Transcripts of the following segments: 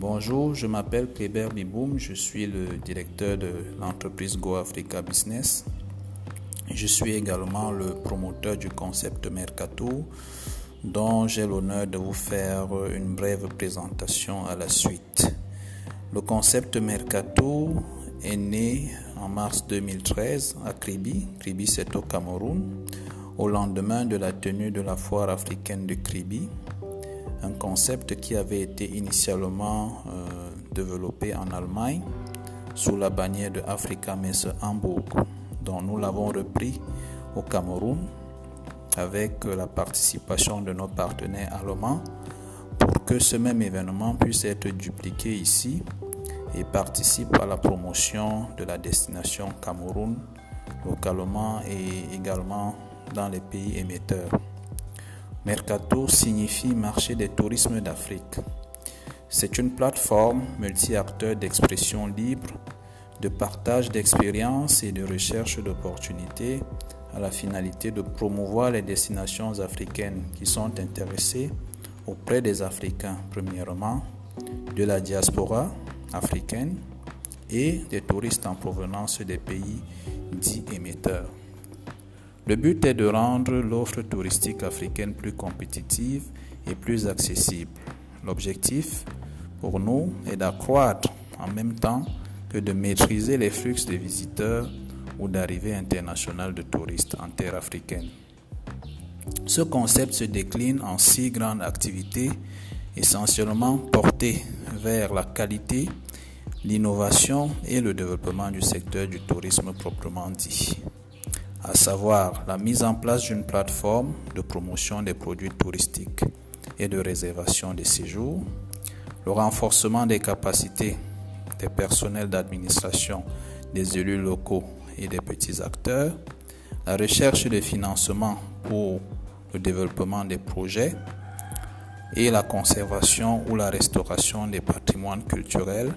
Bonjour, je m'appelle Kleber Biboum, je suis le directeur de l'entreprise Go Africa Business. Je suis également le promoteur du concept Mercato, dont j'ai l'honneur de vous faire une brève présentation à la suite. Le concept Mercato est né en mars 2013 à Kribi. Kribi, c'est au Cameroun, au lendemain de la tenue de la foire africaine de Kribi un concept qui avait été initialement euh, développé en Allemagne sous la bannière de Africa Messe Hamburg, dont nous l'avons repris au Cameroun avec la participation de nos partenaires allemands pour que ce même événement puisse être dupliqué ici et participe à la promotion de la destination Cameroun localement et également dans les pays émetteurs. Mercato signifie marché des tourismes d'Afrique. C'est une plateforme multi-acteurs d'expression libre, de partage d'expériences et de recherche d'opportunités à la finalité de promouvoir les destinations africaines qui sont intéressées auprès des Africains, premièrement, de la diaspora africaine et des touristes en provenance des pays dits émetteurs. Le but est de rendre l'offre touristique africaine plus compétitive et plus accessible. L'objectif pour nous est d'accroître en même temps que de maîtriser les flux de visiteurs ou d'arrivées internationales de touristes en terre africaine. Ce concept se décline en six grandes activités essentiellement portées vers la qualité, l'innovation et le développement du secteur du tourisme proprement dit à savoir la mise en place d'une plateforme de promotion des produits touristiques et de réservation des séjours, le renforcement des capacités des personnels d'administration, des élus locaux et des petits acteurs, la recherche de financement pour le développement des projets et la conservation ou la restauration des patrimoines culturels,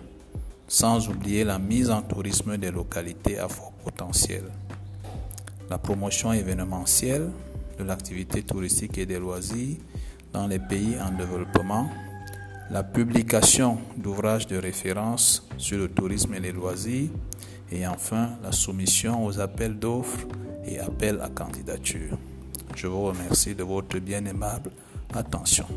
sans oublier la mise en tourisme des localités à fort potentiel la promotion événementielle de l'activité touristique et des loisirs dans les pays en développement, la publication d'ouvrages de référence sur le tourisme et les loisirs, et enfin la soumission aux appels d'offres et appels à candidature. Je vous remercie de votre bien aimable attention.